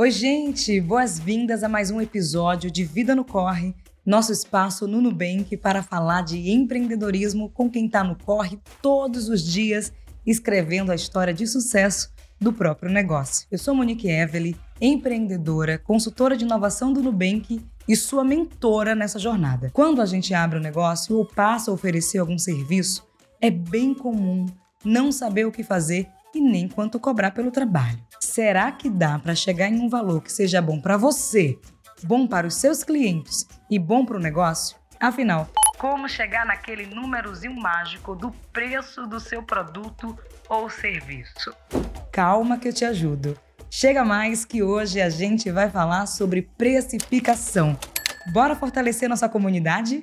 Oi, gente! Boas-vindas a mais um episódio de Vida no Corre, nosso espaço no Nubank para falar de empreendedorismo com quem está no corre todos os dias, escrevendo a história de sucesso do próprio negócio. Eu sou Monique Evely, empreendedora, consultora de inovação do Nubank e sua mentora nessa jornada. Quando a gente abre o um negócio ou passa a oferecer algum serviço, é bem comum não saber o que fazer e nem quanto cobrar pelo trabalho. Será que dá para chegar em um valor que seja bom para você, bom para os seus clientes e bom para o negócio? Afinal, como chegar naquele númerozinho mágico do preço do seu produto ou serviço? Calma que eu te ajudo. Chega mais que hoje a gente vai falar sobre precificação. Bora fortalecer nossa comunidade?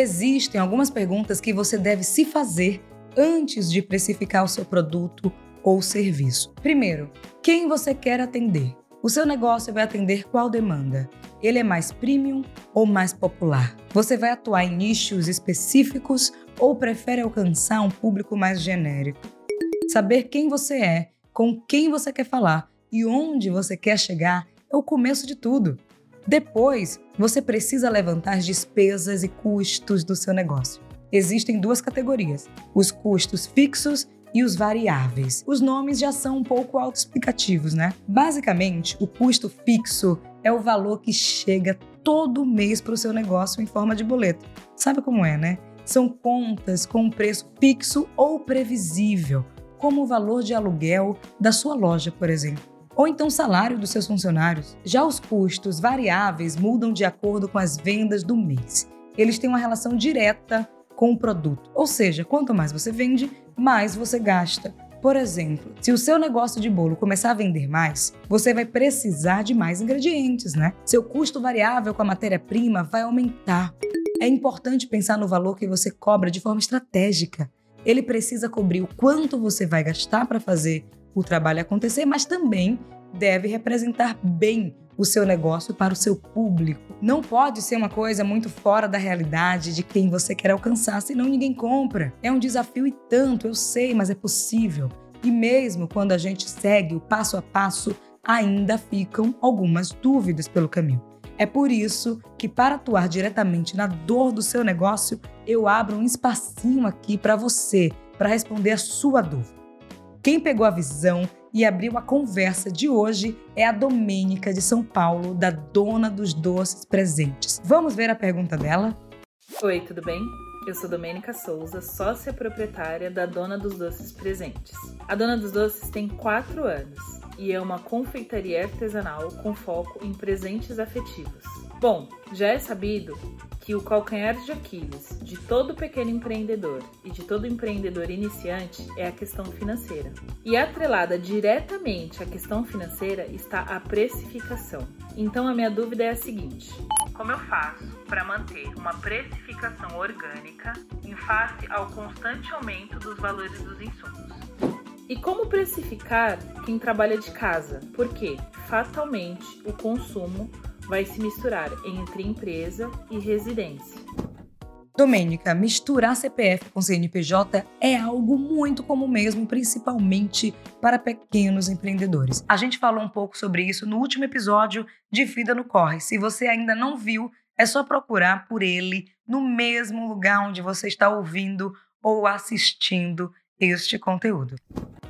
Existem algumas perguntas que você deve se fazer antes de precificar o seu produto ou serviço. Primeiro, quem você quer atender? O seu negócio vai atender qual demanda? Ele é mais premium ou mais popular? Você vai atuar em nichos específicos ou prefere alcançar um público mais genérico? Saber quem você é, com quem você quer falar e onde você quer chegar é o começo de tudo. Depois, você precisa levantar as despesas e custos do seu negócio. Existem duas categorias: os custos fixos e os variáveis. Os nomes já são um pouco autoexplicativos, né? Basicamente, o custo fixo é o valor que chega todo mês para o seu negócio em forma de boleto. Sabe como é, né? São contas com um preço fixo ou previsível, como o valor de aluguel da sua loja, por exemplo ou então o salário dos seus funcionários. Já os custos variáveis mudam de acordo com as vendas do mês. Eles têm uma relação direta com o produto, ou seja, quanto mais você vende, mais você gasta. Por exemplo, se o seu negócio de bolo começar a vender mais, você vai precisar de mais ingredientes, né? Seu custo variável com a matéria-prima vai aumentar. É importante pensar no valor que você cobra de forma estratégica. Ele precisa cobrir o quanto você vai gastar para fazer o trabalho acontecer, mas também deve representar bem o seu negócio para o seu público. Não pode ser uma coisa muito fora da realidade de quem você quer alcançar, senão ninguém compra. É um desafio e tanto, eu sei, mas é possível. E mesmo quando a gente segue o passo a passo, ainda ficam algumas dúvidas pelo caminho. É por isso que, para atuar diretamente na dor do seu negócio, eu abro um espacinho aqui para você, para responder a sua dúvida. Quem pegou a visão e abriu a conversa de hoje é a Domênica de São Paulo, da Dona dos Doces Presentes. Vamos ver a pergunta dela? Oi, tudo bem? Eu sou Domênica Souza, sócia proprietária da Dona dos Doces Presentes. A Dona dos Doces tem 4 anos e é uma confeitaria artesanal com foco em presentes afetivos. Bom, já é sabido que o calcanhar de Aquiles de todo pequeno empreendedor e de todo empreendedor iniciante é a questão financeira. E atrelada diretamente à questão financeira está a precificação. Então a minha dúvida é a seguinte: como eu faço para manter uma precificação orgânica em face ao constante aumento dos valores dos insumos? E como precificar quem trabalha de casa? Porque fatalmente o consumo vai se misturar entre empresa e residência. Domênica, misturar CPF com CNPJ é algo muito comum mesmo, principalmente para pequenos empreendedores. A gente falou um pouco sobre isso no último episódio de Vida no Corre. Se você ainda não viu, é só procurar por ele no mesmo lugar onde você está ouvindo ou assistindo este conteúdo.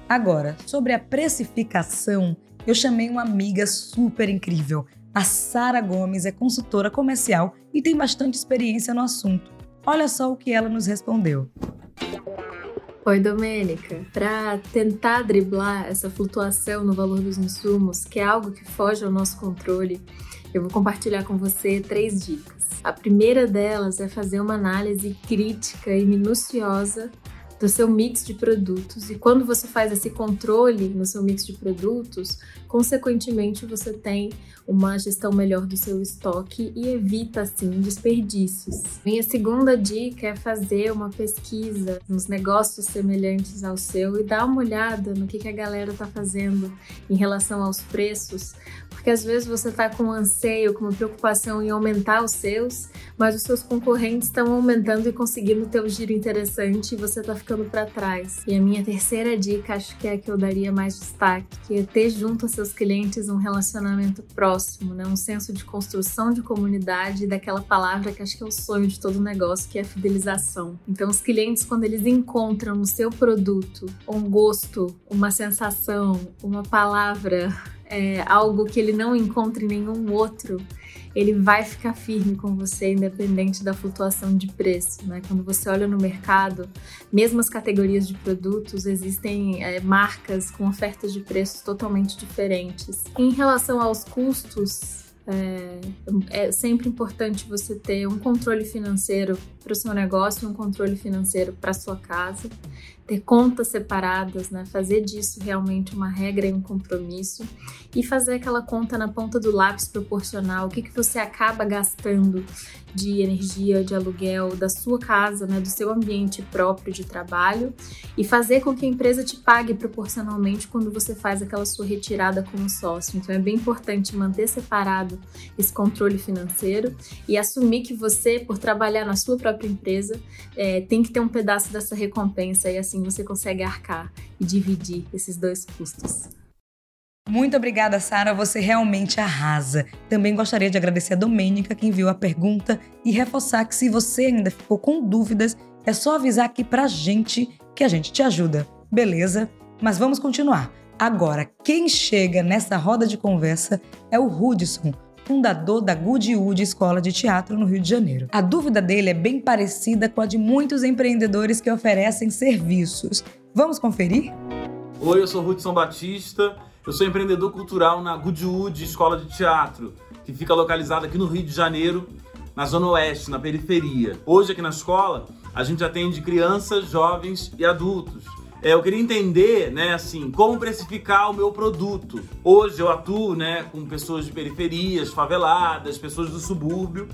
Agora, sobre a precificação, eu chamei uma amiga super incrível. A Sara Gomes é consultora comercial e tem bastante experiência no assunto. Olha só o que ela nos respondeu. Oi, Domênica. Para tentar driblar essa flutuação no valor dos insumos, que é algo que foge ao nosso controle, eu vou compartilhar com você três dicas. A primeira delas é fazer uma análise crítica e minuciosa do seu mix de produtos. E quando você faz esse controle no seu mix de produtos, consequentemente você tem uma gestão melhor do seu estoque e evita assim desperdícios. Minha segunda dica é fazer uma pesquisa nos negócios semelhantes ao seu e dar uma olhada no que, que a galera está fazendo em relação aos preços, porque às vezes você está com um anseio, com uma preocupação em aumentar os seus, mas os seus concorrentes estão aumentando e conseguindo ter um giro interessante e você está ficando para trás. E a minha terceira dica, acho que é a que eu daria mais destaque, que é ter junto aos seus clientes um relacionamento próximo, né? um senso de construção de comunidade daquela palavra que acho que é o sonho de todo negócio, que é a fidelização. Então, os clientes, quando eles encontram no seu produto um gosto, uma sensação, uma palavra, é, algo que ele não encontra em nenhum outro, ele vai ficar firme com você, independente da flutuação de preço. Né? Quando você olha no mercado, mesmo as categorias de produtos, existem é, marcas com ofertas de preços totalmente diferentes. Em relação aos custos, é, é, sempre importante você ter um controle financeiro para o seu negócio, um controle financeiro para sua casa ter contas separadas, né? Fazer disso realmente uma regra e um compromisso e fazer aquela conta na ponta do lápis proporcional, o que, que você acaba gastando de energia, de aluguel da sua casa, né, do seu ambiente próprio de trabalho e fazer com que a empresa te pague proporcionalmente quando você faz aquela sua retirada como sócio. Então é bem importante manter separado esse controle financeiro e assumir que você, por trabalhar na sua própria empresa, é, tem que ter um pedaço dessa recompensa e assim você consegue arcar e dividir esses dois custos. Muito obrigada, Sara. Você realmente arrasa. Também gostaria de agradecer a Domênica que enviou a pergunta e reforçar que se você ainda ficou com dúvidas, é só avisar aqui pra gente que a gente te ajuda. Beleza? Mas vamos continuar. Agora, quem chega nessa roda de conversa é o Hudson, fundador da Goodwood Escola de Teatro no Rio de Janeiro. A dúvida dele é bem parecida com a de muitos empreendedores que oferecem serviços. Vamos conferir? Oi, eu sou Hudson Batista eu sou empreendedor cultural na Goodwood Escola de Teatro, que fica localizada aqui no Rio de Janeiro, na Zona Oeste, na periferia. Hoje, aqui na escola, a gente atende crianças, jovens e adultos. É, eu queria entender, né, assim, como precificar o meu produto. Hoje eu atuo, né, com pessoas de periferias, faveladas, pessoas do subúrbio,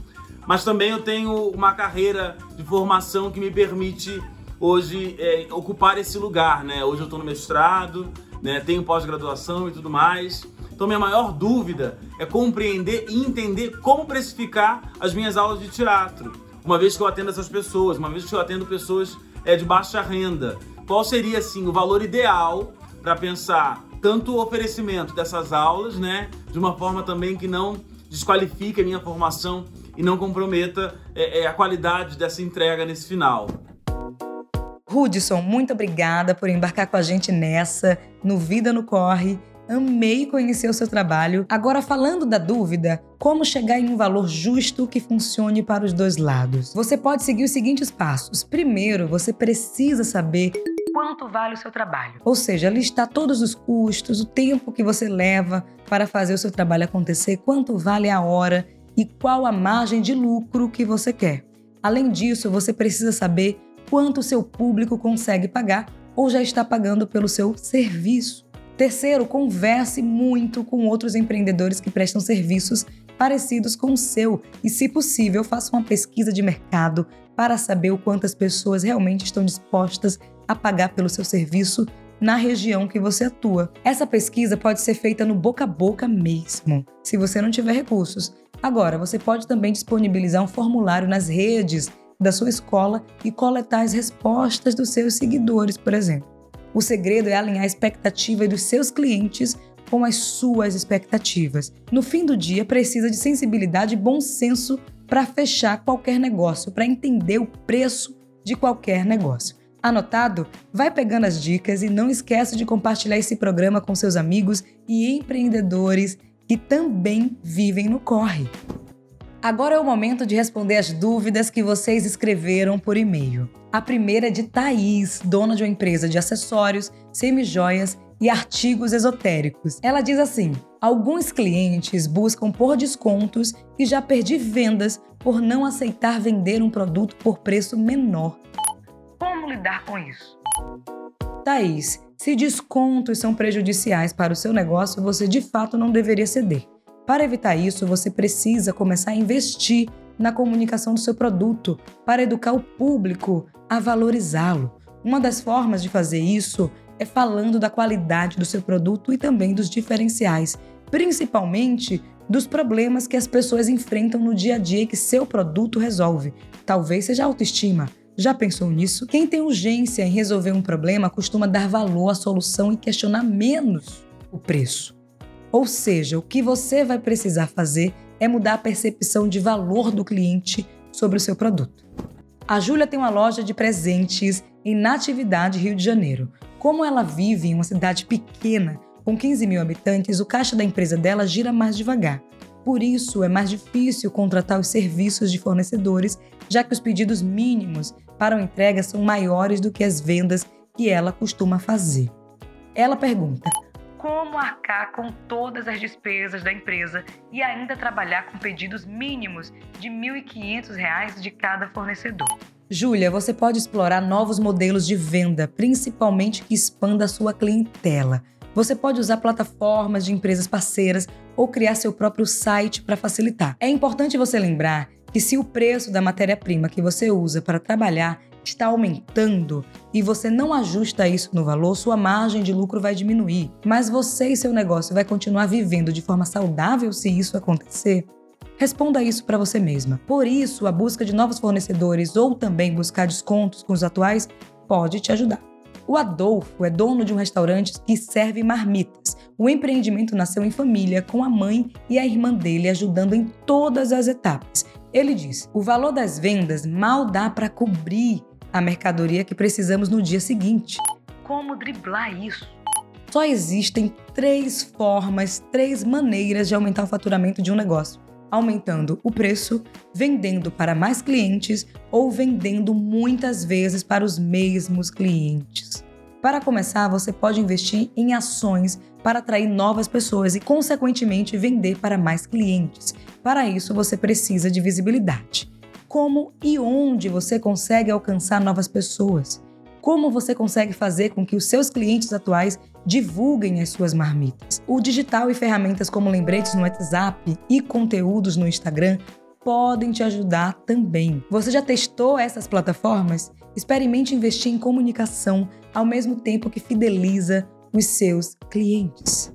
mas também eu tenho uma carreira de formação que me permite hoje é, ocupar esse lugar, né? Hoje eu estou no mestrado, né? tenho pós-graduação e tudo mais. Então, minha maior dúvida é compreender e entender como precificar as minhas aulas de teatro, uma vez que eu atendo essas pessoas, uma vez que eu atendo pessoas é, de baixa renda. Qual seria, assim, o valor ideal para pensar tanto o oferecimento dessas aulas, né, de uma forma também que não desqualifique a minha formação e não comprometa é, é, a qualidade dessa entrega nesse final. Hudson, muito obrigada por embarcar com a gente nessa, no Vida no Corre. Amei conhecer o seu trabalho. Agora, falando da dúvida, como chegar em um valor justo que funcione para os dois lados? Você pode seguir os seguintes passos. Primeiro, você precisa saber quanto vale o seu trabalho. Ou seja, listar todos os custos, o tempo que você leva para fazer o seu trabalho acontecer, quanto vale a hora e qual a margem de lucro que você quer. Além disso, você precisa saber quanto seu público consegue pagar ou já está pagando pelo seu serviço. Terceiro, converse muito com outros empreendedores que prestam serviços parecidos com o seu e, se possível, faça uma pesquisa de mercado para saber o quanto as pessoas realmente estão dispostas a pagar pelo seu serviço na região que você atua. Essa pesquisa pode ser feita no boca a boca mesmo, se você não tiver recursos. Agora, você pode também disponibilizar um formulário nas redes da sua escola e coletar as respostas dos seus seguidores, por exemplo. O segredo é alinhar a expectativa dos seus clientes com as suas expectativas. No fim do dia, precisa de sensibilidade e bom senso para fechar qualquer negócio, para entender o preço de qualquer negócio. Anotado? Vai pegando as dicas e não esqueça de compartilhar esse programa com seus amigos e empreendedores que também vivem no corre. Agora é o momento de responder as dúvidas que vocês escreveram por e-mail. A primeira é de Thaís, dona de uma empresa de acessórios, semijoias e artigos esotéricos. Ela diz assim: Alguns clientes buscam por descontos e já perdi vendas por não aceitar vender um produto por preço menor. Como lidar com isso? Thaís, se descontos são prejudiciais para o seu negócio, você de fato não deveria ceder. Para evitar isso, você precisa começar a investir na comunicação do seu produto para educar o público a valorizá-lo. Uma das formas de fazer isso é falando da qualidade do seu produto e também dos diferenciais, principalmente dos problemas que as pessoas enfrentam no dia a dia que seu produto resolve. Talvez seja autoestima, Já pensou nisso? Quem tem urgência em resolver um problema costuma dar valor à solução e questionar menos o preço. Ou seja, o que você vai precisar fazer é mudar a percepção de valor do cliente sobre o seu produto. A Júlia tem uma loja de presentes em Natividade, Rio de Janeiro. Como ela vive em uma cidade pequena, com 15 mil habitantes, o caixa da empresa dela gira mais devagar. Por isso, é mais difícil contratar os serviços de fornecedores, já que os pedidos mínimos para a entrega são maiores do que as vendas que ela costuma fazer. Ela pergunta: como arcar com todas as despesas da empresa e ainda trabalhar com pedidos mínimos de R$ 1.500 de cada fornecedor? Júlia, você pode explorar novos modelos de venda, principalmente que expanda a sua clientela. Você pode usar plataformas de empresas parceiras ou criar seu próprio site para facilitar. É importante você lembrar que se o preço da matéria-prima que você usa para trabalhar está aumentando e você não ajusta isso no valor, sua margem de lucro vai diminuir. Mas você e seu negócio vai continuar vivendo de forma saudável se isso acontecer? Responda isso para você mesma. Por isso, a busca de novos fornecedores ou também buscar descontos com os atuais pode te ajudar. O Adolfo é dono de um restaurante que serve marmitas. O empreendimento nasceu em família, com a mãe e a irmã dele ajudando em todas as etapas. Ele diz: o valor das vendas mal dá para cobrir a mercadoria que precisamos no dia seguinte. Como driblar isso? Só existem três formas, três maneiras de aumentar o faturamento de um negócio aumentando o preço, vendendo para mais clientes ou vendendo muitas vezes para os mesmos clientes. Para começar, você pode investir em ações para atrair novas pessoas e, consequentemente, vender para mais clientes. Para isso, você precisa de visibilidade. Como e onde você consegue alcançar novas pessoas? Como você consegue fazer com que os seus clientes atuais divulguem as suas marmitas? O digital e ferramentas como lembretes no WhatsApp e conteúdos no Instagram podem te ajudar também. Você já testou essas plataformas? Experimente investir em comunicação ao mesmo tempo que fideliza os seus clientes.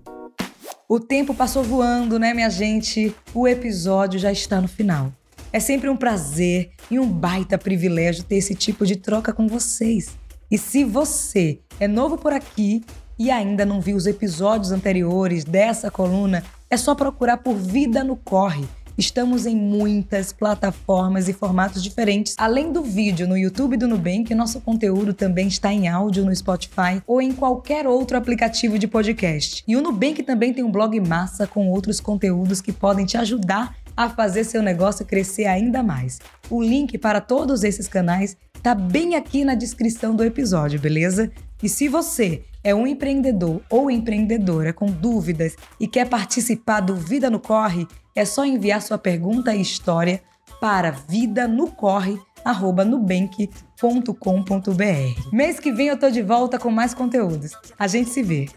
O tempo passou voando, né, minha gente? O episódio já está no final. É sempre um prazer e um baita privilégio ter esse tipo de troca com vocês. E se você é novo por aqui e ainda não viu os episódios anteriores dessa coluna, é só procurar por Vida no Corre. Estamos em muitas plataformas e formatos diferentes. Além do vídeo no YouTube do Nubank, nosso conteúdo também está em áudio no Spotify ou em qualquer outro aplicativo de podcast. E o Nubank também tem um blog massa com outros conteúdos que podem te ajudar a fazer seu negócio crescer ainda mais. O link para todos esses canais tá bem aqui na descrição do episódio, beleza? E se você é um empreendedor ou empreendedora com dúvidas e quer participar do Vida no Corre, é só enviar sua pergunta e história para vidanocorre@nubank.com.br. Mês que vem eu tô de volta com mais conteúdos. A gente se vê.